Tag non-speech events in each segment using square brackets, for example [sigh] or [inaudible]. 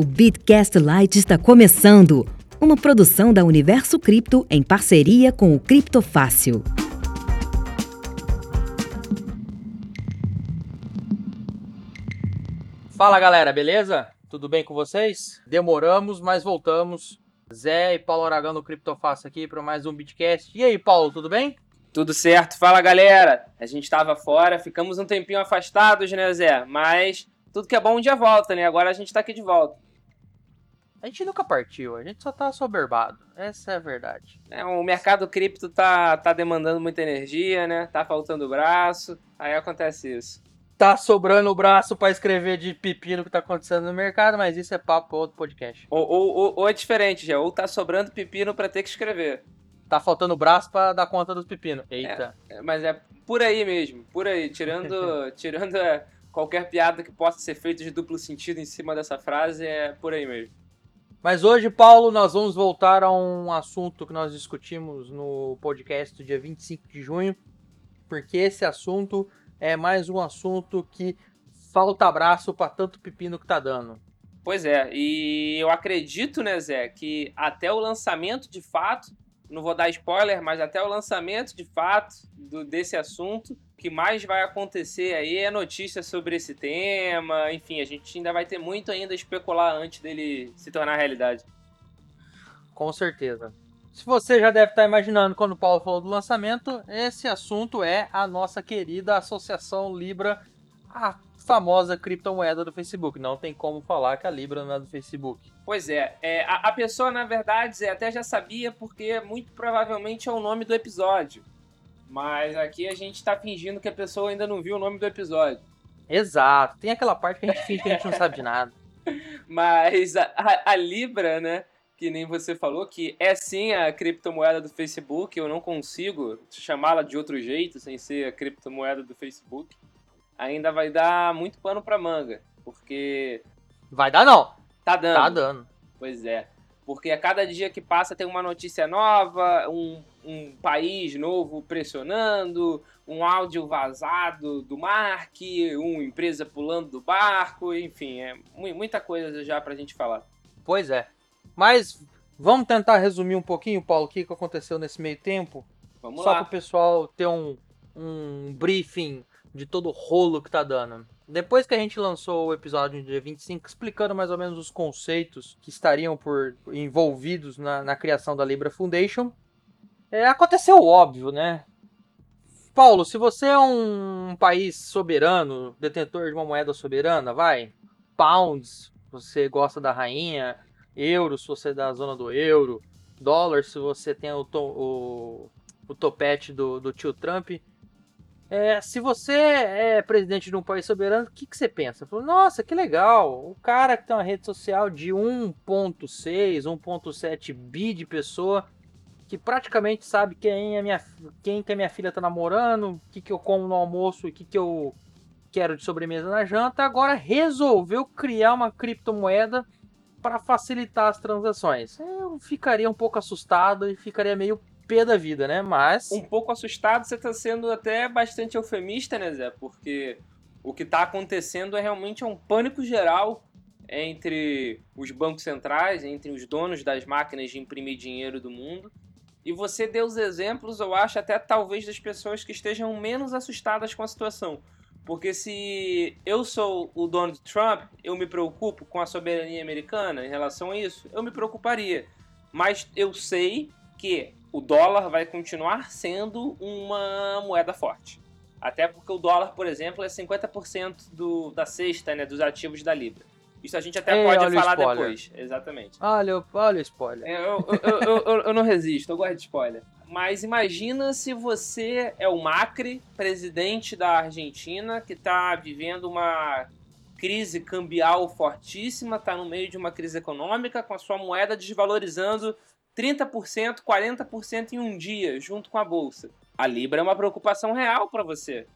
O Bitcast Lite está começando, uma produção da Universo Cripto em parceria com o Criptofácil. Fala galera, beleza? Tudo bem com vocês? Demoramos, mas voltamos. Zé e Paulo Aragão do Criptofácil aqui para mais um Bitcast. E aí, Paulo, tudo bem? Tudo certo. Fala galera. A gente estava fora, ficamos um tempinho afastados, né, Zé? Mas tudo que é bom um dia volta, né? Agora a gente tá aqui de volta. A gente nunca partiu, a gente só tá soberbado. Essa é a verdade. É, o mercado cripto tá, tá demandando muita energia, né? Tá faltando braço, aí acontece isso. Tá sobrando o braço para escrever de pepino que tá acontecendo no mercado, mas isso é papo pra outro podcast. Ou, ou, ou, ou é diferente, já. Ou tá sobrando pepino para ter que escrever. Tá faltando braço para dar conta dos pepinos. Eita. É, é, mas é por aí mesmo, por aí. Tirando, [laughs] tirando é, qualquer piada que possa ser feita de duplo sentido em cima dessa frase, é por aí mesmo. Mas hoje, Paulo, nós vamos voltar a um assunto que nós discutimos no podcast do dia 25 de junho, porque esse assunto é mais um assunto que falta abraço para tanto pepino que tá dando. Pois é, e eu acredito, né, Zé, que até o lançamento de fato, não vou dar spoiler, mas até o lançamento de fato do, desse assunto, que mais vai acontecer aí é notícia sobre esse tema. Enfim, a gente ainda vai ter muito ainda a especular antes dele se tornar realidade. Com certeza. Se você já deve estar imaginando quando o Paulo falou do lançamento, esse assunto é a nossa querida Associação Libra, a famosa criptomoeda do Facebook. Não tem como falar que a Libra não é do Facebook. Pois é, é a, a pessoa na verdade até já sabia porque muito provavelmente é o nome do episódio. Mas aqui a gente tá fingindo que a pessoa ainda não viu o nome do episódio. Exato. Tem aquela parte que a gente finge que a gente não sabe de nada. [laughs] Mas a, a, a, Libra, né? Que nem você falou, que é sim a criptomoeda do Facebook. Eu não consigo chamá-la de outro jeito sem ser a criptomoeda do Facebook. Ainda vai dar muito pano pra manga. Porque. Vai dar não. Tá dando. Tá dando. Pois é. Porque a cada dia que passa tem uma notícia nova, um, um país novo pressionando, um áudio vazado do Mark, uma empresa pulando do barco, enfim, é muita coisa já pra gente falar. Pois é. Mas vamos tentar resumir um pouquinho, Paulo, o que aconteceu nesse meio tempo? Vamos Só para o pessoal ter um, um briefing de todo o rolo que tá dando. Depois que a gente lançou o episódio no dia 25, explicando mais ou menos os conceitos que estariam por envolvidos na, na criação da Libra Foundation, é, aconteceu óbvio, né? Paulo, se você é um país soberano, detentor de uma moeda soberana, vai, pounds, você gosta da rainha, euro, se você é da zona do euro, dólar, se você tem o, to, o, o topete do, do tio Trump, é, se você é presidente de um país soberano, o que, que você pensa? Fala, Nossa, que legal! O cara que tem uma rede social de 1.6, 1.7 bi de pessoa, que praticamente sabe quem é minha, quem que a minha filha tá namorando, o que, que eu como no almoço o que, que eu quero de sobremesa na janta, agora resolveu criar uma criptomoeda para facilitar as transações. Eu ficaria um pouco assustado e ficaria meio pé da vida, né? Mas. Um pouco assustado, você tá sendo até bastante eufemista, né, Zé? Porque o que tá acontecendo é realmente um pânico geral entre os bancos centrais, entre os donos das máquinas de imprimir dinheiro do mundo. E você deu os exemplos, eu acho, até talvez das pessoas que estejam menos assustadas com a situação. Porque se eu sou o dono de Trump, eu me preocupo com a soberania americana em relação a isso? Eu me preocuparia. Mas eu sei que o dólar vai continuar sendo uma moeda forte. Até porque o dólar, por exemplo, é 50% do, da cesta né, dos ativos da Libra. Isso a gente até Ei, pode o falar depois. Exatamente. Olha, olha o spoiler. Eu, eu, eu, eu, eu não resisto, eu gosto de spoiler. Mas imagina se você é o Macri, presidente da Argentina, que está vivendo uma crise cambial fortíssima, está no meio de uma crise econômica, com a sua moeda desvalorizando 30%, 40% em um dia, junto com a bolsa. A Libra é uma preocupação real para você.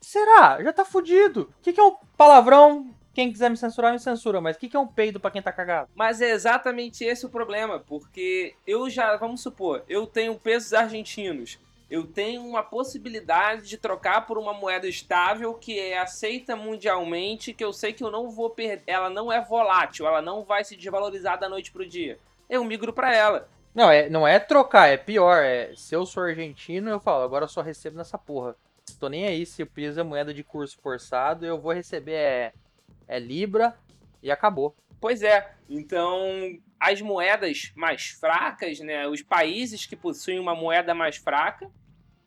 Será? Já tá fudido. O que, que é um palavrão? Quem quiser me censurar, me censura. Mas o que, que é um peido pra quem tá cagado? Mas é exatamente esse o problema, porque eu já, vamos supor, eu tenho pesos argentinos. eu tenho uma possibilidade de trocar por uma moeda estável que é aceita mundialmente, que eu sei que eu não vou perder, ela não é volátil, ela não vai se desvalorizar da noite pro dia. Eu migro para ela. Não, é, não é trocar, é pior. É, se eu sou argentino, eu falo, agora eu só recebo nessa porra. Tô nem aí se o piso é moeda de curso forçado, eu vou receber é, é Libra e acabou. Pois é. Então, as moedas mais fracas, né, os países que possuem uma moeda mais fraca,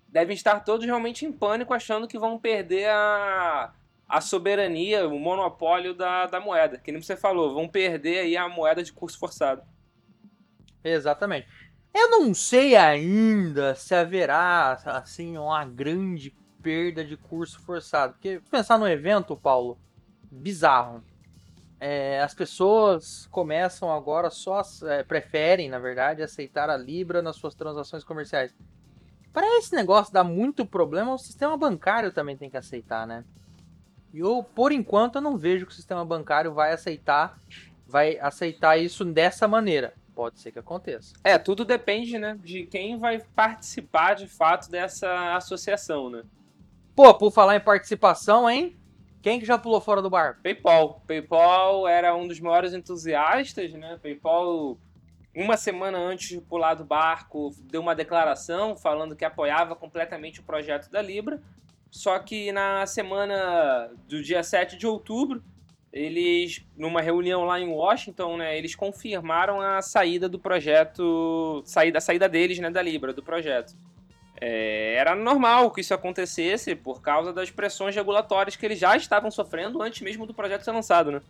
devem estar todos realmente em pânico, achando que vão perder a, a soberania, o monopólio da, da moeda. Que nem você falou, vão perder aí a moeda de curso forçado. Exatamente. Eu não sei ainda se haverá, assim, uma grande perda de curso forçado. Porque pensar no evento, Paulo, bizarro. É, as pessoas começam agora só, é, preferem, na verdade, aceitar a Libra nas suas transações comerciais. Para esse negócio dar muito problema, o sistema bancário também tem que aceitar, né? E eu, por enquanto, eu não vejo que o sistema bancário vai aceitar, vai aceitar isso dessa maneira. Pode ser que aconteça. É, tudo depende, né, de quem vai participar de fato dessa associação, né? Pô, por falar em participação, hein? Quem que já pulou fora do barco? PayPal. PayPal era um dos maiores entusiastas, né? PayPal uma semana antes de pular do barco, deu uma declaração falando que apoiava completamente o projeto da Libra. Só que na semana do dia 7 de outubro, eles, numa reunião lá em Washington, né, eles confirmaram a saída do projeto, saída, a saída deles, né, da Libra, do projeto. É, era normal que isso acontecesse por causa das pressões regulatórias que eles já estavam sofrendo antes mesmo do projeto ser lançado, né?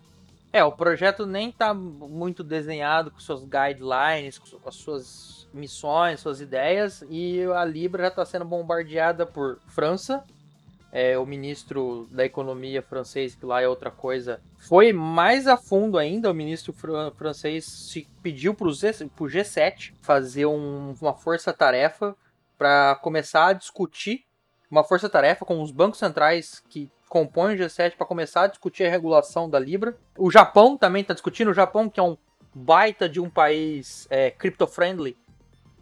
É, o projeto nem está muito desenhado com suas guidelines, com as suas missões, suas ideias, e a Libra já está sendo bombardeada por França. É, o ministro da economia francês, que lá é outra coisa, foi mais a fundo ainda. O ministro fr francês se pediu para o G7 fazer um, uma força-tarefa para começar a discutir uma força-tarefa com os bancos centrais que compõe o G7 para começar a discutir a regulação da Libra. O Japão também está discutindo. O Japão, que é um baita de um país é, crypto-friendly,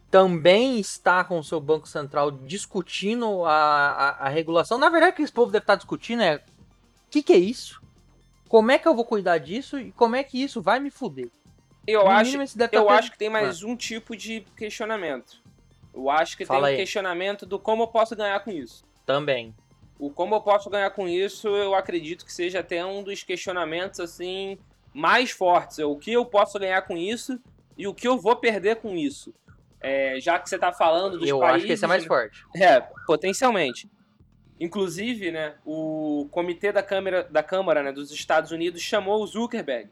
também está com o seu Banco Central discutindo a, a, a regulação. Na verdade, o que esse povo deve estar tá discutindo é o que, que é isso? Como é que eu vou cuidar disso? E como é que isso vai me fuder? Eu, acho, tá eu acho que tem mais ah. um tipo de questionamento. Eu acho que Fala tem um aí. questionamento do como eu posso ganhar com isso. Também o como eu posso ganhar com isso, eu acredito que seja até um dos questionamentos assim mais fortes. É o que eu posso ganhar com isso e o que eu vou perder com isso. É, já que você está falando dos eu países... Eu acho que esse é mais forte. É, potencialmente. Inclusive, né, o comitê da Câmara, da Câmara né, dos Estados Unidos chamou o Zuckerberg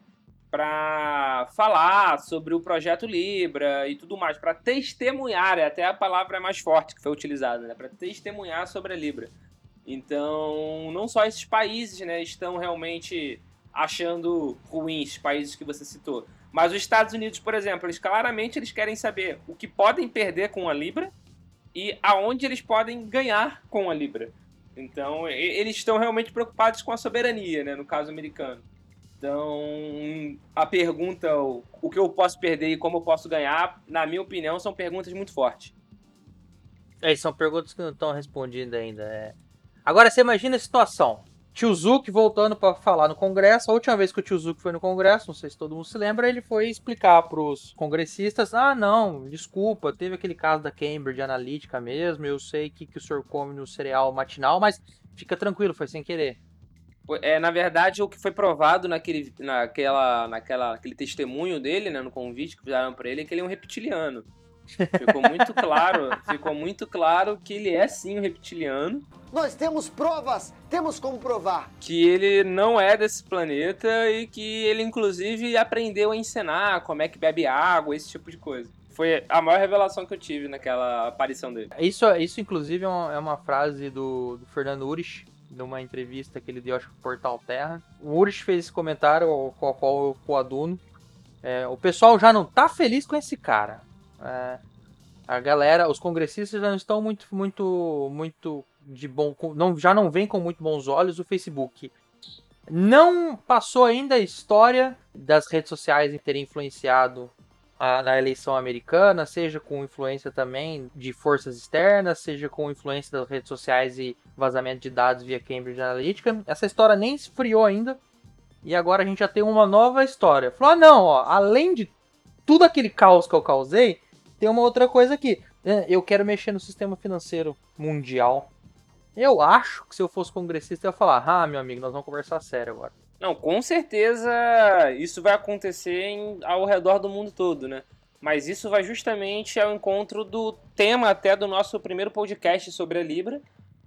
para falar sobre o projeto Libra e tudo mais, para testemunhar, é até a palavra mais forte que foi utilizada, né, para testemunhar sobre a Libra. Então, não só esses países né, estão realmente achando ruins, países que você citou, mas os Estados Unidos, por exemplo, eles claramente eles querem saber o que podem perder com a Libra e aonde eles podem ganhar com a Libra. Então, eles estão realmente preocupados com a soberania, né, no caso americano. Então, a pergunta, o que eu posso perder e como eu posso ganhar, na minha opinião, são perguntas muito fortes. É, são perguntas que não estão respondidas ainda. É. Agora você imagina a situação. Tio Zuc voltando para falar no Congresso. A última vez que o Tio Zuc foi no Congresso, não sei se todo mundo se lembra, ele foi explicar para os congressistas: ah, não, desculpa, teve aquele caso da Cambridge Analytica mesmo. Eu sei que, que o senhor come no cereal matinal, mas fica tranquilo, foi sem querer. É, na verdade, o que foi provado naquele, naquela, naquela, aquele testemunho dele, né, no convite que fizeram para ele, é que ele é um reptiliano. Ficou muito claro, [laughs] ficou muito claro que ele é sim um reptiliano. Nós temos provas, temos como provar. Que ele não é desse planeta e que ele, inclusive, aprendeu a encenar como é que bebe água, esse tipo de coisa. Foi a maior revelação que eu tive naquela aparição dele. Isso, isso inclusive, é uma, é uma frase do, do Fernando Urich, numa entrevista que ele deu, acho que Portal Terra. O Urich fez esse comentário, com o qual eu coaduno. É, o pessoal já não tá feliz com esse cara. É, a galera, os congressistas já não estão muito, muito, muito de bom, não, já não vem com muito bons olhos o Facebook. Não passou ainda a história das redes sociais em terem influenciado na eleição americana, seja com influência também de forças externas, seja com influência das redes sociais e vazamento de dados via Cambridge Analytica. Essa história nem esfriou ainda. E agora a gente já tem uma nova história. Falou: ah, não, ó, além de tudo aquele caos que eu causei, tem uma outra coisa aqui. É, eu quero mexer no sistema financeiro mundial. Eu acho que se eu fosse congressista, eu ia falar: ah, meu amigo, nós vamos conversar sério agora. Não, com certeza isso vai acontecer em, ao redor do mundo todo, né? Mas isso vai justamente ao encontro do tema até do nosso primeiro podcast sobre a Libra,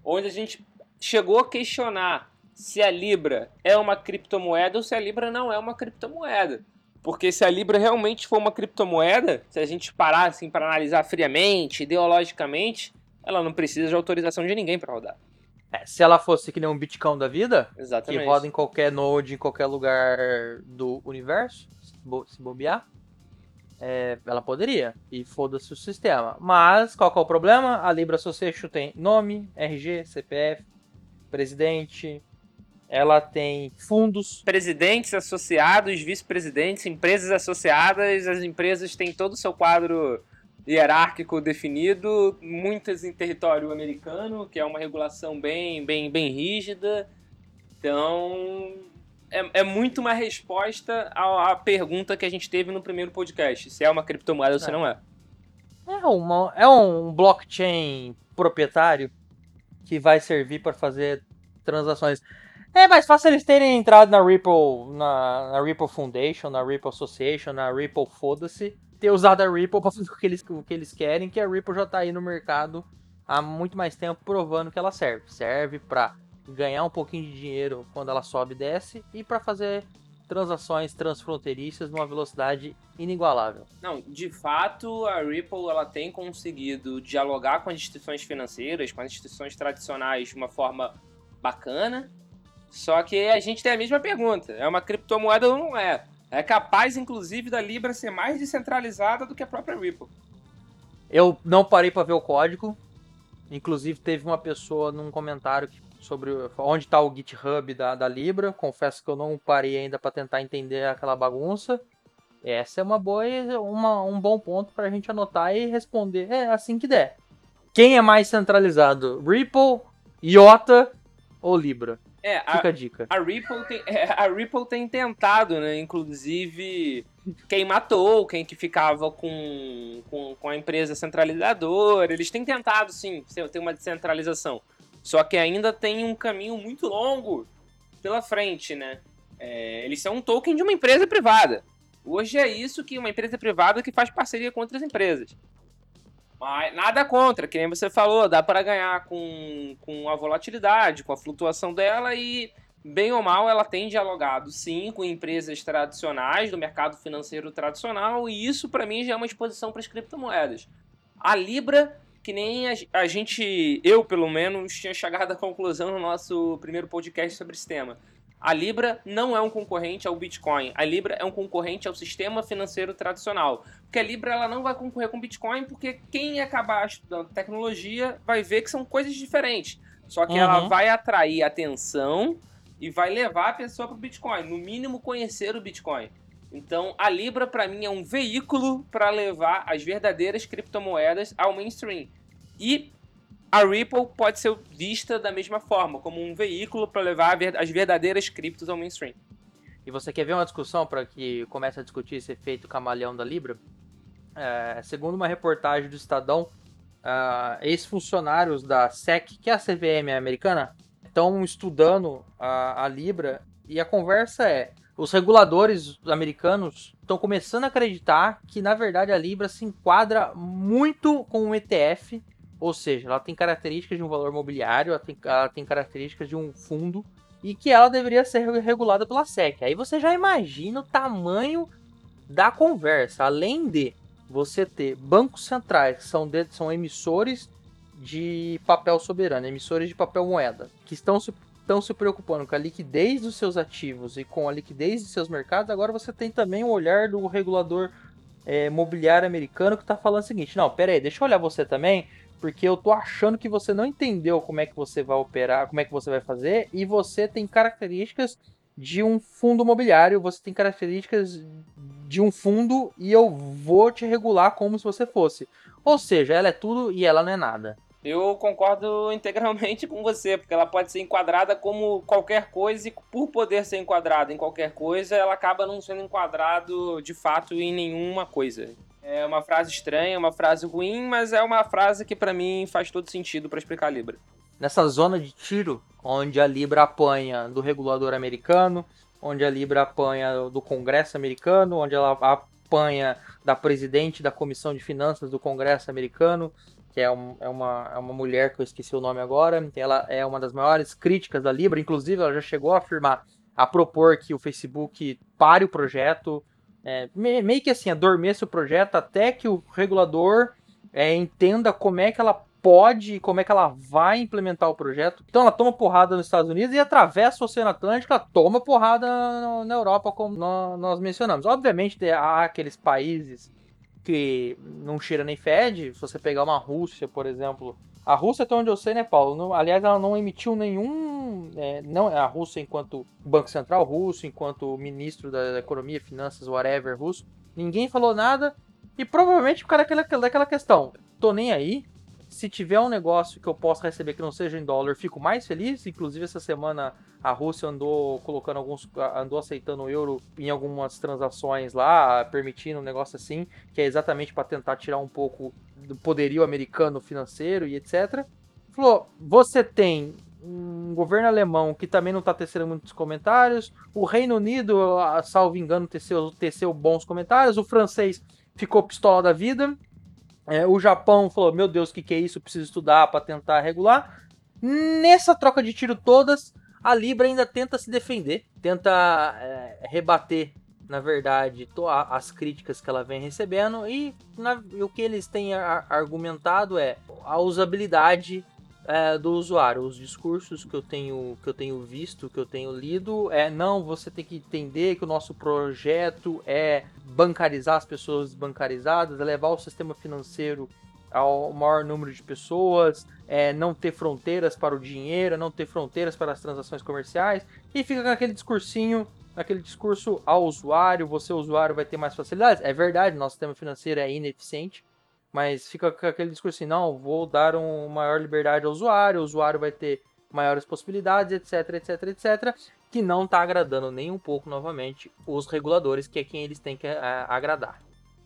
onde a gente chegou a questionar se a Libra é uma criptomoeda ou se a Libra não é uma criptomoeda. Porque se a Libra realmente for uma criptomoeda, se a gente parar assim para analisar friamente, ideologicamente, ela não precisa de autorização de ninguém para rodar. É, se ela fosse que nem um Bitcoin da vida, Exatamente. que roda em qualquer node, em qualquer lugar do universo, se bobear, é, ela poderia. E foda-se o sistema. Mas, qual que é o problema? A Libra Association tem nome, RG, CPF, presidente, ela tem fundos. Presidentes associados, vice-presidentes, empresas associadas, as empresas têm todo o seu quadro hierárquico definido, muitas em território americano, que é uma regulação bem, bem, bem rígida. Então, é, é muito uma resposta à, à, pergunta que a gente teve no primeiro podcast, se é uma criptomoeda ou se é. não é. É, uma, é um blockchain proprietário que vai servir para fazer transações. É mais fácil eles terem entrado na Ripple, na, na Ripple Foundation, na Ripple Association, na Ripple Foda-se, ter usado a Ripple para fazer o que, eles, o que eles querem, que a Ripple já tá aí no mercado há muito mais tempo provando que ela serve. Serve para ganhar um pouquinho de dinheiro quando ela sobe e desce e para fazer transações transfronteiriças numa velocidade inigualável. Não, de fato, a Ripple ela tem conseguido dialogar com as instituições financeiras, com as instituições tradicionais de uma forma bacana. Só que a gente tem a mesma pergunta: é uma criptomoeda ou não é? É capaz, inclusive, da Libra ser mais descentralizada do que a própria Ripple. Eu não parei para ver o código. Inclusive, teve uma pessoa num comentário sobre onde está o GitHub da, da Libra. Confesso que eu não parei ainda para tentar entender aquela bagunça. Essa é uma boa, uma, um bom ponto para a gente anotar e responder é assim que der. Quem é mais centralizado? Ripple, IOTA ou Libra? É, Fica a, a dica. A Ripple, tem, [laughs] é, a Ripple tem tentado, né? Inclusive, quem matou, quem que ficava com, com, com a empresa centralizadora. Eles têm tentado, sim, ter uma descentralização. Só que ainda tem um caminho muito longo pela frente, né? É, eles são um token de uma empresa privada. Hoje é isso que uma empresa privada que faz parceria com outras empresas. Mas nada contra, que nem você falou, dá para ganhar com, com a volatilidade, com a flutuação dela e, bem ou mal, ela tem dialogado sim com empresas tradicionais do mercado financeiro tradicional e isso para mim já é uma exposição para as criptomoedas. A Libra, que nem a, a gente, eu pelo menos, tinha chegado à conclusão no nosso primeiro podcast sobre esse tema a Libra não é um concorrente ao Bitcoin. A Libra é um concorrente ao sistema financeiro tradicional. Porque a Libra ela não vai concorrer com o Bitcoin, porque quem acabar estudando tecnologia vai ver que são coisas diferentes. Só que uhum. ela vai atrair atenção e vai levar a pessoa para o Bitcoin. No mínimo, conhecer o Bitcoin. Então, a Libra, para mim, é um veículo para levar as verdadeiras criptomoedas ao mainstream. E a Ripple pode ser vista da mesma forma, como um veículo para levar as verdadeiras criptos ao mainstream. E você quer ver uma discussão para que comece a discutir esse efeito camaleão da Libra? É, segundo uma reportagem do Estadão, uh, ex-funcionários da SEC, que é a CVM americana, estão estudando a, a Libra e a conversa é: os reguladores americanos estão começando a acreditar que na verdade a Libra se enquadra muito com o ETF ou seja, ela tem características de um valor mobiliário, ela tem, ela tem características de um fundo e que ela deveria ser regulada pela SEC. Aí você já imagina o tamanho da conversa. Além de você ter bancos centrais, que são, de, são emissores de papel soberano, emissores de papel moeda, que estão se, estão se preocupando com a liquidez dos seus ativos e com a liquidez de seus mercados, agora você tem também o olhar do regulador é, mobiliário americano que está falando o seguinte: não, pera aí, deixa eu olhar você também porque eu tô achando que você não entendeu como é que você vai operar, como é que você vai fazer, e você tem características de um fundo imobiliário, você tem características de um fundo e eu vou te regular como se você fosse. Ou seja, ela é tudo e ela não é nada. Eu concordo integralmente [laughs] com você, porque ela pode ser enquadrada como qualquer coisa e por poder ser enquadrada em qualquer coisa, ela acaba não sendo enquadrado de fato em nenhuma coisa. É uma frase estranha, uma frase ruim, mas é uma frase que para mim faz todo sentido para explicar a Libra. Nessa zona de tiro, onde a Libra apanha do regulador americano, onde a Libra apanha do Congresso americano, onde ela apanha da presidente da Comissão de Finanças do Congresso americano, que é, um, é, uma, é uma mulher que eu esqueci o nome agora. Ela é uma das maiores críticas da Libra, inclusive ela já chegou a afirmar, a propor que o Facebook pare o projeto, é, meio que assim, adormeça o projeto até que o regulador é, entenda como é que ela pode, como é que ela vai implementar o projeto. Então ela toma porrada nos Estados Unidos e atravessa o Oceano Atlântico, ela toma porrada na Europa, como nós mencionamos. Obviamente há aqueles países que não cheira nem fede. Se você pegar uma Rússia, por exemplo, a Rússia, até onde eu sei, né, Paulo? Não, aliás, ela não emitiu nenhum. É, não a Rússia enquanto Banco Central russo, enquanto ministro da Economia, Finanças, whatever russo. Ninguém falou nada. E provavelmente por causa daquela, daquela questão. Tô nem aí. Se tiver um negócio que eu possa receber que não seja em dólar, fico mais feliz. Inclusive, essa semana a Rússia andou colocando alguns. andou aceitando o euro em algumas transações lá, permitindo um negócio assim, que é exatamente para tentar tirar um pouco do poderio americano financeiro e etc. Falou: você tem um governo alemão que também não está tecendo muitos comentários, o Reino Unido, salvo engano, teceu, teceu bons comentários, o francês ficou pistola da vida. É, o Japão falou: Meu Deus, o que, que é isso? Preciso estudar para tentar regular. Nessa troca de tiro todas, a Libra ainda tenta se defender, tenta é, rebater, na verdade, as críticas que ela vem recebendo. E, na, e o que eles têm argumentado é a usabilidade é, do usuário. Os discursos que eu tenho que eu tenho visto, que eu tenho lido, é não, você tem que entender que o nosso projeto é bancarizar as pessoas bancarizadas, é levar o sistema financeiro ao maior número de pessoas, é não ter fronteiras para o dinheiro, não ter fronteiras para as transações comerciais, e fica com aquele discursinho, aquele discurso ao usuário, você usuário vai ter mais facilidades. É verdade, nosso sistema financeiro é ineficiente, mas fica com aquele discurso assim, não, vou dar uma maior liberdade ao usuário, o usuário vai ter maiores possibilidades, etc, etc, etc, que não está agradando nem um pouco, novamente, os reguladores, que é quem eles têm que é, agradar.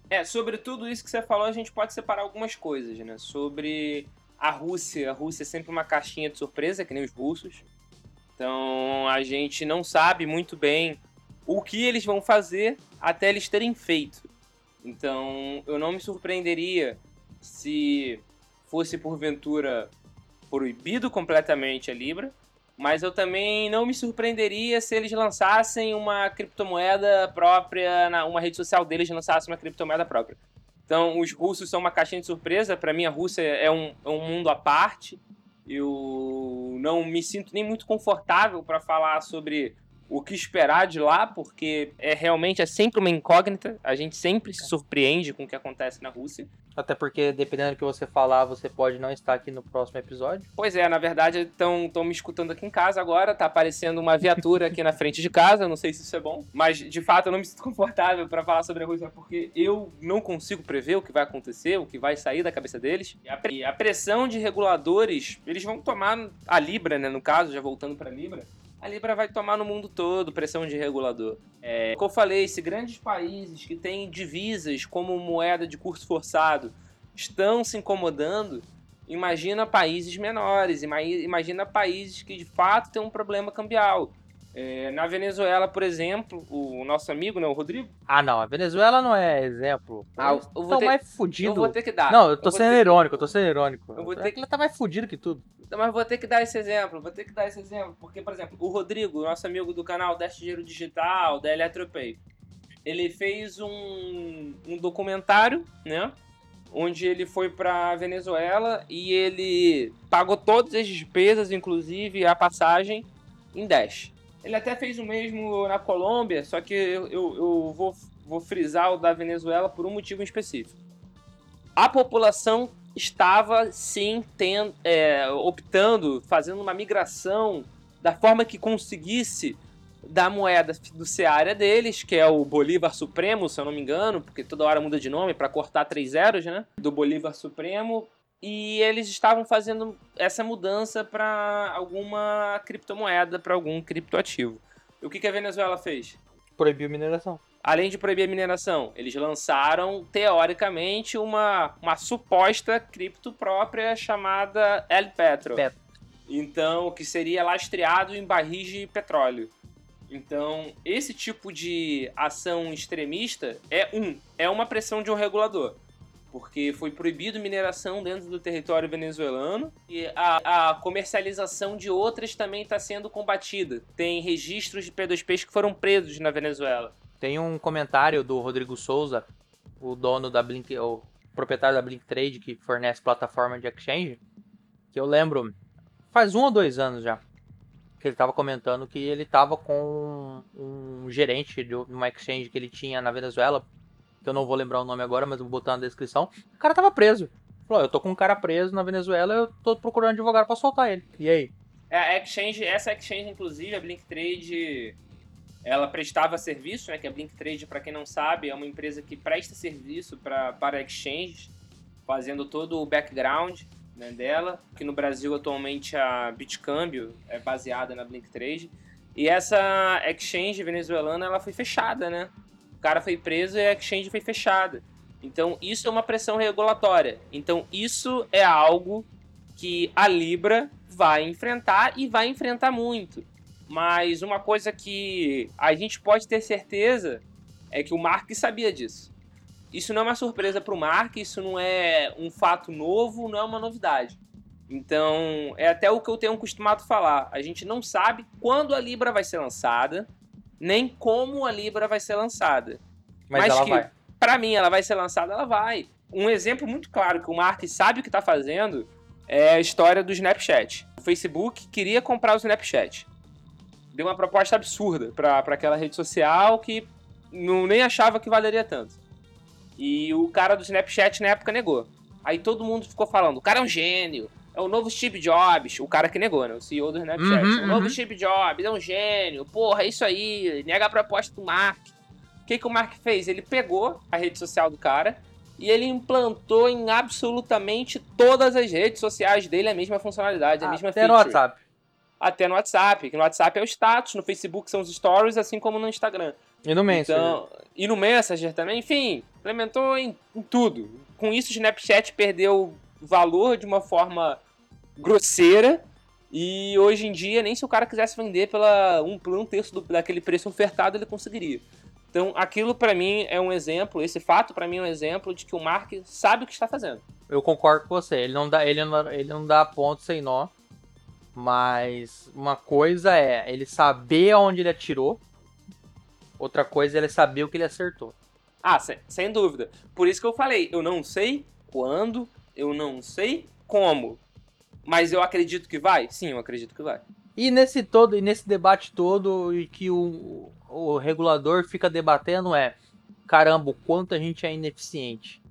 É, sobre tudo isso que você falou, a gente pode separar algumas coisas, né? Sobre a Rússia, a Rússia é sempre uma caixinha de surpresa, que nem os russos. Então, a gente não sabe muito bem o que eles vão fazer até eles terem feito. Então, eu não me surpreenderia se fosse porventura proibido completamente a Libra, mas eu também não me surpreenderia se eles lançassem uma criptomoeda própria, na, uma rede social deles lançasse uma criptomoeda própria. Então, os russos são uma caixinha de surpresa. Para mim, a Rússia é um, é um mundo à parte. Eu não me sinto nem muito confortável para falar sobre o que esperar de lá, porque é realmente é sempre uma incógnita. A gente sempre se surpreende com o que acontece na Rússia. Até porque, dependendo do que você falar, você pode não estar aqui no próximo episódio. Pois é, na verdade, estão me escutando aqui em casa agora. Tá aparecendo uma viatura aqui na frente de casa. Não sei se isso é bom. Mas, de fato, eu não me sinto [laughs] confortável para falar sobre a Rússia, porque eu não consigo prever o que vai acontecer, o que vai sair da cabeça deles. E a pressão de reguladores, eles vão tomar a Libra, né? No caso, já voltando para Libra a Libra vai tomar no mundo todo pressão de regulador. É, como eu falei, se grandes países que têm divisas como moeda de curso forçado estão se incomodando, imagina países menores, imagina países que de fato têm um problema cambial. É, na Venezuela, por exemplo, o nosso amigo, né, o Rodrigo. Ah, não, a Venezuela não é exemplo. Ah, eu vou ter, mais fudido. Eu vou ter que dar. Não, eu tô eu sendo ter... irônico, eu tô sendo irônico. Eu vou ter que... Ele tá mais fudido que tudo. Então, mas vou ter que dar esse exemplo, vou ter que dar esse exemplo. Porque, por exemplo, o Rodrigo, nosso amigo do canal Deste Dinheiro Digital, da Eletropay, ele fez um, um documentário, né? Onde ele foi pra Venezuela e ele pagou todas as despesas, inclusive a passagem, em Dash. Ele até fez o mesmo na Colômbia, só que eu, eu, vou, vou frisar o da Venezuela por um motivo específico. A população estava sim é, optando, fazendo uma migração da forma que conseguisse da moeda fiduciária deles, que é o Bolívar Supremo, se eu não me engano, porque toda hora muda de nome para cortar três zeros, né? Do Bolívar Supremo. E eles estavam fazendo essa mudança para alguma criptomoeda, para algum criptoativo. E o que, que a Venezuela fez? Proibiu mineração. Além de proibir a mineração, eles lançaram, teoricamente, uma, uma suposta cripto própria chamada El Petro. Petro. Então, que seria lastreado em barris de petróleo. Então, esse tipo de ação extremista é um, é uma pressão de um regulador. Porque foi proibido mineração dentro do território venezuelano e a, a comercialização de outras também está sendo combatida. Tem registros de P2Ps que foram presos na Venezuela. Tem um comentário do Rodrigo Souza, o dono da Blink, o proprietário da Blink Trade, que fornece plataforma de exchange, que eu lembro, faz um ou dois anos já, que ele estava comentando que ele estava com um gerente de uma exchange que ele tinha na Venezuela, que eu não vou lembrar o nome agora, mas vou botar na descrição. O cara tava preso. Falou, eu tô com um cara preso na Venezuela, eu tô procurando advogado para soltar ele. E aí? É, a exchange, essa exchange, inclusive, a Blink Trade, ela prestava serviço, né? Que a Blink Trade, para quem não sabe, é uma empresa que presta serviço pra, para exchanges, fazendo todo o background né, dela, que no Brasil atualmente a Bitcâmbio é baseada na Blink Trade. E essa exchange venezuelana ela foi fechada, né? O cara foi preso e a exchange foi fechada. Então isso é uma pressão regulatória. Então isso é algo que a Libra vai enfrentar e vai enfrentar muito. Mas uma coisa que a gente pode ter certeza é que o Mark sabia disso. Isso não é uma surpresa para o Mark, isso não é um fato novo, não é uma novidade. Então, é até o que eu tenho costumado falar. A gente não sabe quando a Libra vai ser lançada, nem como a Libra vai ser lançada. Mas, Mas que, para mim, ela vai ser lançada, ela vai. Um exemplo muito claro que o Mark sabe o que está fazendo é a história do Snapchat. O Facebook queria comprar o Snapchat. Deu uma proposta absurda para aquela rede social que não, nem achava que valeria tanto. E o cara do Snapchat na época negou. Aí todo mundo ficou falando, o cara é um gênio, é o novo Steve Jobs, o cara que negou, né? O CEO do Snapchat. Uhum, o novo uhum. Steve Jobs é um gênio, porra, é isso aí, nega a proposta do Mark. O que, que o Mark fez? Ele pegou a rede social do cara e ele implantou em absolutamente todas as redes sociais dele a mesma funcionalidade, a mesma Até no feature. WhatsApp. Até no WhatsApp, que no WhatsApp é o status, no Facebook são os stories, assim como no Instagram. E no Messenger. Então, e no Messenger também, enfim, implementou em, em tudo. Com isso, o Snapchat perdeu valor de uma forma grosseira. E hoje em dia, nem se o cara quisesse vender pela um, por um terço do- daquele preço ofertado, ele conseguiria. Então, aquilo pra mim é um exemplo, esse fato pra mim é um exemplo de que o Mark sabe o que está fazendo. Eu concordo com você. Ele não dá, ele não, ele não dá ponto sem nó. Mas uma coisa é ele saber aonde ele atirou. Outra coisa é ele saber o que ele acertou. Ah, sem, sem dúvida. Por isso que eu falei, eu não sei quando, eu não sei como. Mas eu acredito que vai? Sim, eu acredito que vai. E nesse todo, e nesse debate todo, e que o, o regulador fica debatendo é, caramba, o quanto a gente é ineficiente.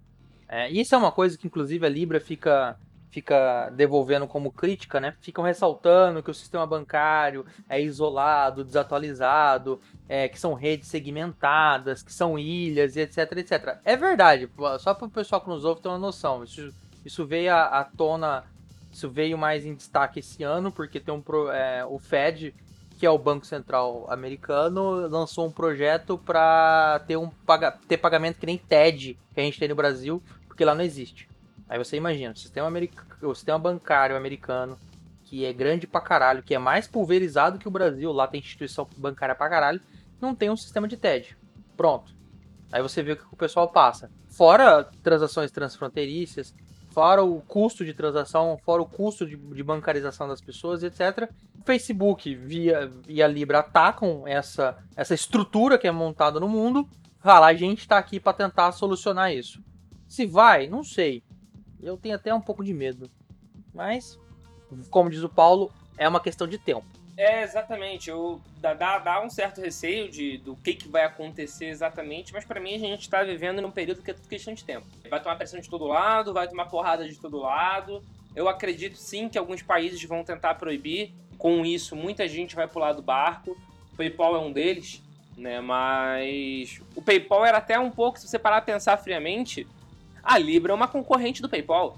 É, isso é uma coisa que inclusive a Libra fica fica devolvendo como crítica, né? Ficam ressaltando que o sistema bancário é isolado, desatualizado, é, que são redes segmentadas, que são ilhas etc, etc. É verdade, só para o pessoal que nos ouve ter uma noção. Isso, isso veio à, à tona isso veio mais em destaque esse ano, porque tem um pro- é, o Fed, que é o Banco Central americano, lançou um projeto para ter um ter pagamento que nem TED que a gente tem no Brasil, porque lá não existe. Aí você imagina, o sistema, o sistema bancário americano, que é grande pra caralho, que é mais pulverizado que o Brasil, lá tem instituição bancária pra caralho, não tem um sistema de TED. Pronto. Aí você vê o que o pessoal passa. Fora transações transfronteiriças, fora o custo de transação, fora o custo de, de bancarização das pessoas, etc. O Facebook via, e a Libra atacam essa, essa estrutura que é montada no mundo. Fala, a gente está aqui para tentar solucionar isso. Se vai, não sei. Eu tenho até um pouco de medo. Mas, como diz o Paulo, é uma questão de tempo. É, exatamente. Eu, dá, dá, um certo receio de, do que, que vai acontecer exatamente, mas pra mim a gente tá vivendo num período que é tudo questão de tempo. Vai tomar pressão de todo lado, vai tomar porrada de todo lado. Eu acredito sim que alguns países vão tentar proibir. Com isso, muita gente vai pular do barco. O PayPal é um deles, né? Mas o PayPal era até um pouco, se você parar a pensar friamente, a Libra é uma concorrente do PayPal.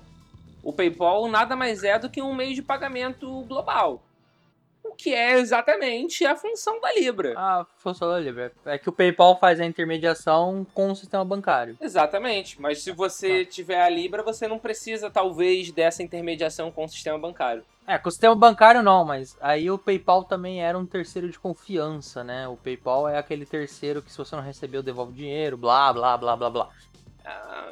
O PayPal nada mais é do que um meio de pagamento global. Que é exatamente a função da Libra. A função da Libra é que o PayPal faz a intermediação com o sistema bancário. Exatamente, mas se você tiver a Libra, você não precisa, talvez, dessa intermediação com o sistema bancário. É, com o sistema bancário não, mas aí o PayPal também era um terceiro de confiança, né? O PayPal é aquele terceiro que se você não recebeu, devolve dinheiro, blá, blá, blá, blá, blá. Ah,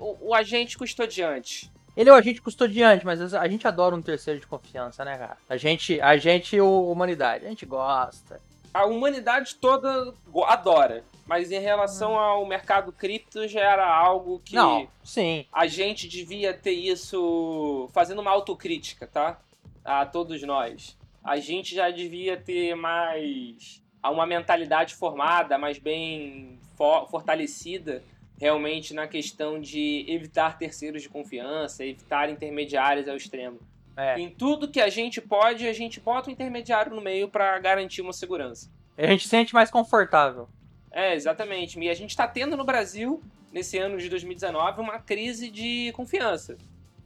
o- o agente custodiante. Ele é o agente custodiante, mas a gente adora um terceiro de confiança, né, cara? A gente, a gente, o humanidade, a gente gosta. A humanidade toda adora, mas em relação ao mercado cripto já era algo que Não, sim. a gente devia ter isso fazendo uma autocrítica, tá? A todos nós. A gente já devia ter mais uma mentalidade formada, mais bem fo- fortalecida realmente na questão de evitar terceiros de confiança, evitar intermediários ao extremo. É. Em tudo que a gente pode, a gente bota um intermediário no meio para garantir uma segurança. A gente se sente mais confortável. É, exatamente. E a gente está tendo no Brasil, nesse ano de 2019, uma crise de confiança.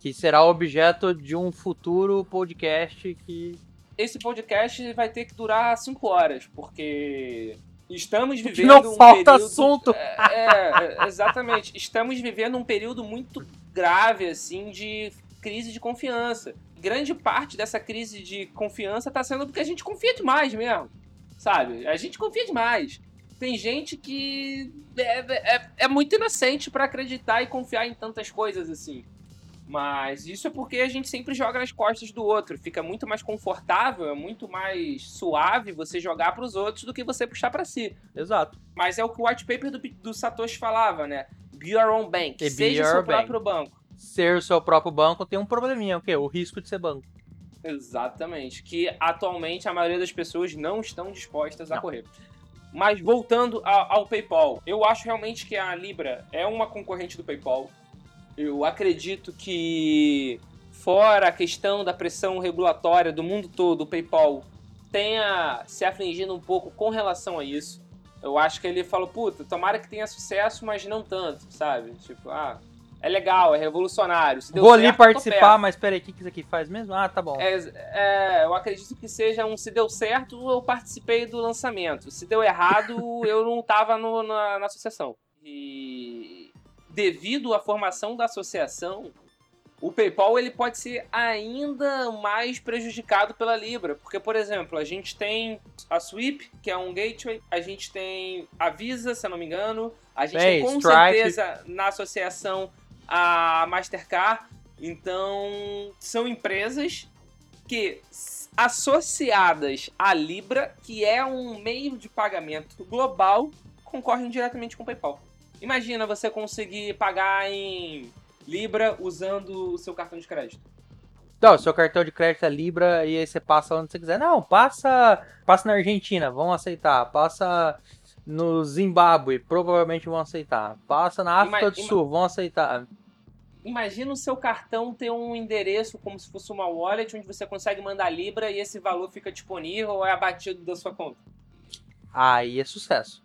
Que será objeto de um futuro podcast que. Esse podcast vai ter que durar cinco horas, porque estamos vivendo Não um falta período... assunto! É, é, exatamente. Estamos vivendo um período muito grave, assim, de crise de confiança. Grande parte dessa crise de confiança está sendo porque a gente confia demais mesmo, sabe? A gente confia demais. Tem gente que é, é, é muito inocente para acreditar e confiar em tantas coisas assim. Mas isso é porque a gente sempre joga nas costas do outro. Fica muito mais confortável, é muito mais suave você jogar para os outros do que você puxar para si. Exato. Mas é o que o white paper do, do Satoshi falava, né? Be your own bank. E Seja your seu bank. próprio banco. Ser o seu próprio banco tem um probleminha, o quê? O risco de ser banco. Exatamente. Que atualmente a maioria das pessoas não estão dispostas a Não. correr. Mas voltando a- ao PayPal, eu acho realmente que a Libra é uma concorrente do PayPal. Eu acredito que, fora a questão da pressão regulatória do mundo todo, o PayPal tenha se afligido um pouco com relação a isso. Eu acho que ele falou, puta, tomara que tenha sucesso, mas não tanto, sabe? Tipo, ah, é legal, é revolucionário. Se deu Vou ali certo, tô participar, mas peraí, o que isso aqui faz mesmo? Ah, tá bom. É, é, eu acredito que seja um se deu certo, eu participei do lançamento. Se deu errado, eu não estava na, na associação. E devido à formação da associação, o PayPal ele pode ser ainda mais prejudicado pela Libra, porque por exemplo, a gente tem a Sweep, que é um gateway, a gente tem a Visa, se eu não me engano, a gente Bem, tem com Stripe. certeza na associação a Mastercard. Então, são empresas que associadas à Libra, que é um meio de pagamento global, concorrem diretamente com o PayPal. Imagina você conseguir pagar em Libra usando o seu cartão de crédito. Não, seu cartão de crédito é Libra e aí você passa onde você quiser. Não, passa, passa na Argentina, vão aceitar. Passa no Zimbábue, provavelmente vão aceitar. Passa na África Ima- do ima- Sul, vão aceitar. Imagina o seu cartão ter um endereço como se fosse uma wallet, onde você consegue mandar Libra e esse valor fica disponível ou é abatido da sua conta. Aí é sucesso.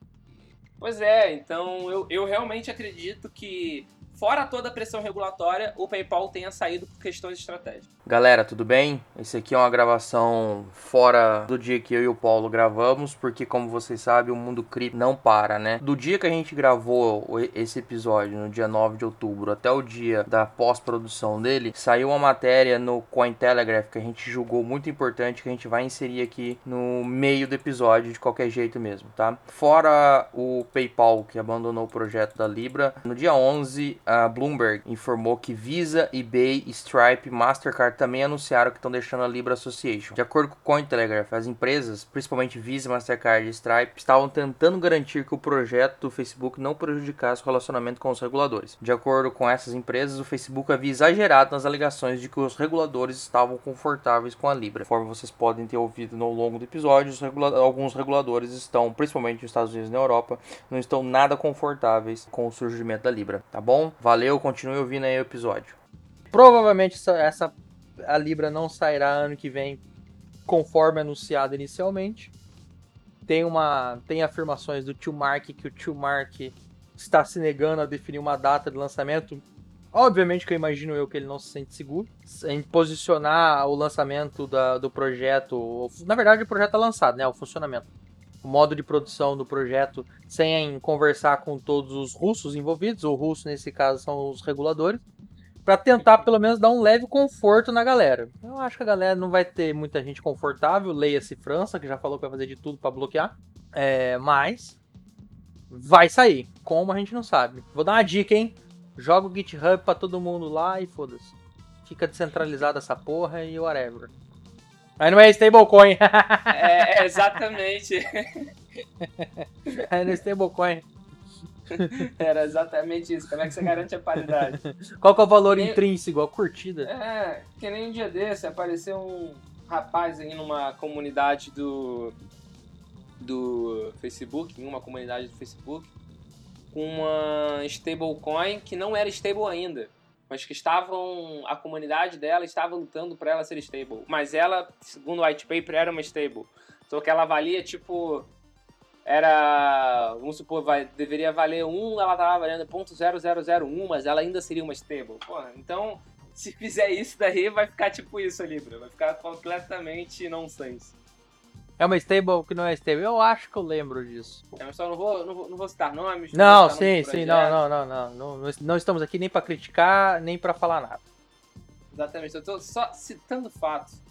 Pois é, então eu, eu realmente acredito que, fora toda a pressão regulatória, o PayPal tenha saído por questões estratégicas. Galera, tudo bem? Esse aqui é uma gravação fora do dia que eu e o Paulo gravamos, porque como vocês sabem, o mundo cripto não para, né? Do dia que a gente gravou esse episódio, no dia 9 de outubro, até o dia da pós-produção dele, saiu uma matéria no Cointelegraph que a gente julgou muito importante, que a gente vai inserir aqui no meio do episódio, de qualquer jeito mesmo, tá? Fora o PayPal, que abandonou o projeto da Libra, no dia 11, a Bloomberg informou que Visa, eBay, Stripe, Mastercard também anunciaram que estão deixando a Libra Association. De acordo com o Cointelegraph, as empresas, principalmente Visa, Mastercard e Stripe, estavam tentando garantir que o projeto do Facebook não prejudicasse o relacionamento com os reguladores. De acordo com essas empresas, o Facebook havia exagerado nas alegações de que os reguladores estavam confortáveis com a Libra. Conforme vocês podem ter ouvido no longo do episódio, regula- alguns reguladores estão, principalmente nos Estados Unidos e na Europa, não estão nada confortáveis com o surgimento da Libra, tá bom? Valeu, continue ouvindo aí o episódio. Provavelmente essa, essa a Libra não sairá ano que vem conforme anunciado inicialmente. Tem uma tem afirmações do tio Mark que o tio Mark está se negando a definir uma data de lançamento. Obviamente que eu imagino eu que ele não se sente seguro em posicionar o lançamento da, do projeto. Na verdade, o projeto é lançado, né? O funcionamento. O modo de produção do projeto sem conversar com todos os russos envolvidos. O russo, nesse caso, são os reguladores. Para tentar, pelo menos, dar um leve conforto na galera. Eu acho que a galera não vai ter muita gente confortável. Leia-se França, que já falou que vai fazer de tudo para bloquear. É, mas vai sair. Como a gente não sabe. Vou dar uma dica, hein? Joga o GitHub pra todo mundo lá e foda-se. Fica descentralizada essa porra e whatever. Aí não é stablecoin. é, é, exatamente. [laughs] é no stablecoin. Era exatamente isso. Como é que você garante a paridade? Qual que é o valor intrínseco? A curtida? É, que nem um dia desse apareceu um rapaz aí numa comunidade do do Facebook, em uma comunidade do Facebook, com uma stablecoin que não era stable ainda, mas que estavam a comunidade dela estava lutando para ela ser stable, mas ela, segundo o white paper, era uma stable. Só que ela valia tipo era, vamos supor, vai, deveria valer 1, ela tava valendo .0001, mas ela ainda seria uma stable. Porra, então, se fizer isso daí, vai ficar tipo isso ali, vai ficar completamente nonsense. É uma stable que não é stable. Eu acho que eu lembro disso. É, só não vou, não vou, não vou citar nomes. Não, não sim, sim, não, não, não, não, não. Não estamos aqui nem para criticar, nem para falar nada. Exatamente, eu tô só citando fatos.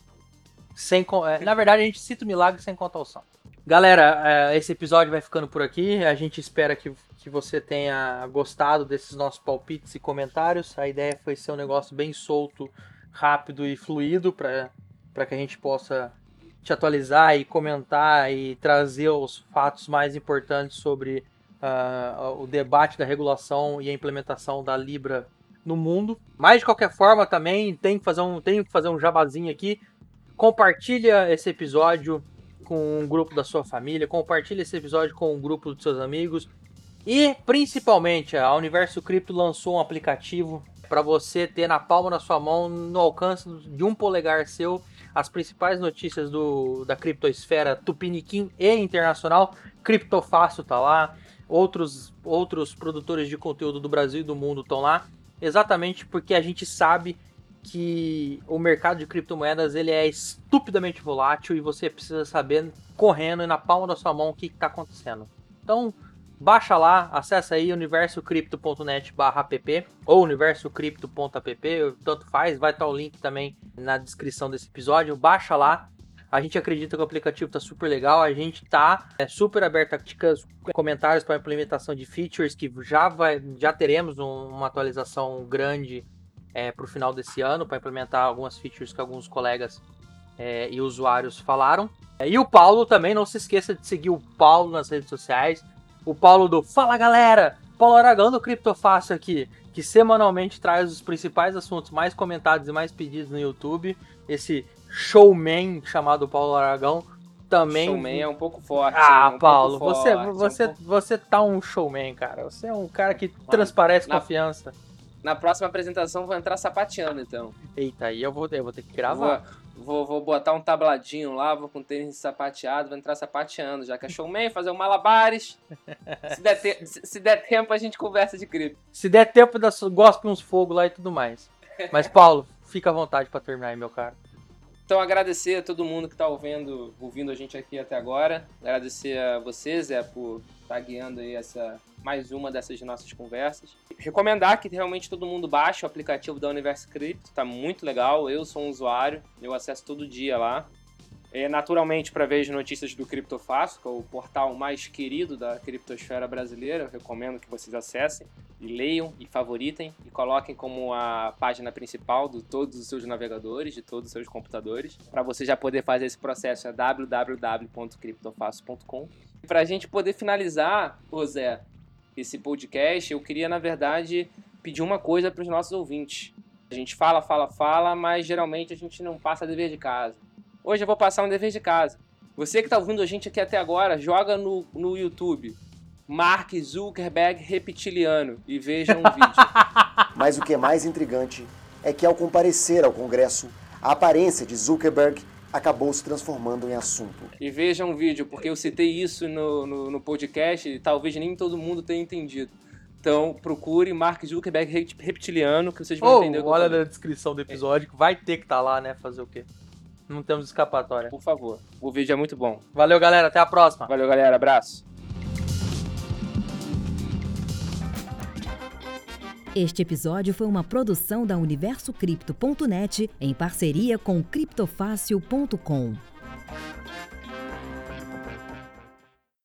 Sem, é, na verdade, a gente cita o milagre sem contar o santo. Galera, é, esse episódio vai ficando por aqui. A gente espera que, que você tenha gostado desses nossos palpites e comentários. A ideia foi ser um negócio bem solto, rápido e fluido para que a gente possa te atualizar e comentar e trazer os fatos mais importantes sobre uh, o debate da regulação e a implementação da Libra no mundo. Mas de qualquer forma também tem que fazer um, tem que fazer um jabazinho aqui. Compartilha esse episódio com um grupo da sua família, compartilha esse episódio com um grupo dos seus amigos. E principalmente, a Universo Cripto lançou um aplicativo para você ter na palma da sua mão, no alcance de um polegar seu, as principais notícias do, da criptosfera tupiniquim e internacional. Criptofácil tá lá, outros, outros produtores de conteúdo do Brasil e do mundo estão lá, exatamente porque a gente sabe que o mercado de criptomoedas ele é estupidamente volátil e você precisa saber correndo e na palma da sua mão o que está acontecendo. Então, baixa lá, acessa aí universocrypto.net/app ou universocrypto.app, tanto faz, vai estar o link também na descrição desse episódio. Baixa lá. A gente acredita que o aplicativo está super legal. A gente está é, super aberto a dicas, comentários para implementação de features que já vai, já teremos um, uma atualização grande é, para o final desse ano para implementar algumas features que alguns colegas é, e usuários falaram. E o Paulo também, não se esqueça de seguir o Paulo nas redes sociais o Paulo do Fala Galera, Paulo Aragão do Criptofácil aqui, que semanalmente traz os principais assuntos mais comentados e mais pedidos no YouTube. Esse showman chamado Paulo Aragão também. Showman é um pouco forte. Ah, um Paulo, você, forte, você, um pouco... você tá um showman, cara. Você é um cara que Mano, transparece na, confiança. Na próxima apresentação vou entrar sapateando, então. Eita, aí eu vou, eu vou ter que gravar. Vou, Vou, vou botar um tabladinho lá, vou com tênis sapateado, vou entrar sapateando, já que é showman, fazer um malabares. Se der, te se, se der tempo, a gente conversa de cripto. Se der tempo, gospe uns fogos lá e tudo mais. Mas, Paulo, fica à vontade para terminar aí, meu cara. Então, agradecer a todo mundo que está ouvindo, ouvindo a gente aqui até agora. Agradecer a vocês, é, por estar tá guiando aí essa mais uma dessas nossas conversas. Recomendar que realmente todo mundo baixe o aplicativo da Universo Cripto, tá muito legal. Eu sou um usuário, eu acesso todo dia lá. É, naturalmente, para ver as notícias do Criptofácil, que é o portal mais querido da criptosfera brasileira, eu recomendo que vocês acessem e leiam e favoritem e coloquem como a página principal de todos os seus navegadores, de todos os seus computadores. Para você já poder fazer esse processo é www.criptofácil.com. Para a gente poder finalizar, Zé, esse podcast, eu queria, na verdade, pedir uma coisa para os nossos ouvintes. A gente fala, fala, fala, mas geralmente a gente não passa dever de casa. Hoje eu vou passar um dever de casa. Você que está ouvindo a gente aqui até agora, joga no, no YouTube Mark Zuckerberg reptiliano e veja um vídeo. [laughs] Mas o que é mais intrigante é que ao comparecer ao Congresso, a aparência de Zuckerberg acabou se transformando em assunto. E vejam um vídeo, porque eu citei isso no, no, no podcast e talvez nem todo mundo tenha entendido. Então procure Mark Zuckerberg reptiliano que vocês vão Ou, entender olha na descrição do episódio que vai ter que estar lá, né? Fazer o quê? Não temos escapatória. Por favor. O vídeo é muito bom. Valeu, galera. Até a próxima. Valeu, galera. Abraço. Este episódio foi uma produção da UniversoCripto.net em parceria com criptofácil.com.